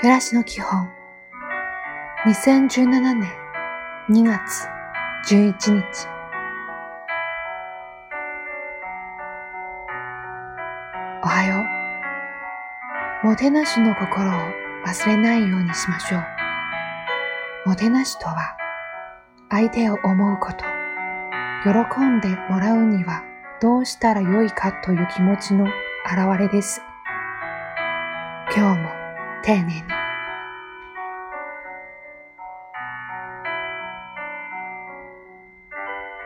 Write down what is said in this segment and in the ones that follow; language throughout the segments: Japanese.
暮らしの基本。2017年2月11日。おはよう。もてなしの心を忘れないようにしましょう。もてなしとは相手を思うこと。喜んでもらうにはどうしたらよいかという気持ちの表れです。今日も丁寧に。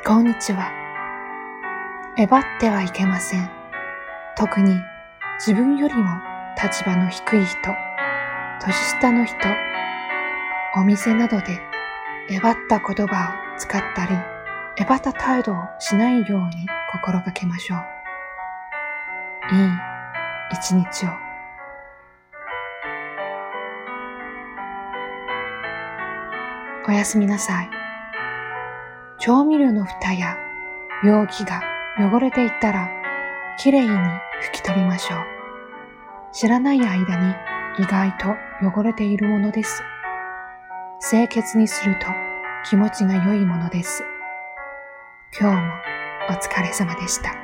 こんにちは。えばってはいけません。特に自分よりも立場の低い人、年下の人、お店などでえばった言葉を使ったり、えばった態度をしないように心がけましょう。いい一日を。おやすみなさい。調味料の蓋や容器が汚れていったら、きれいに拭き取りましょう。知らない間に意外と汚れているものです。清潔にすると気持ちが良いものです。今日もお疲れ様でした。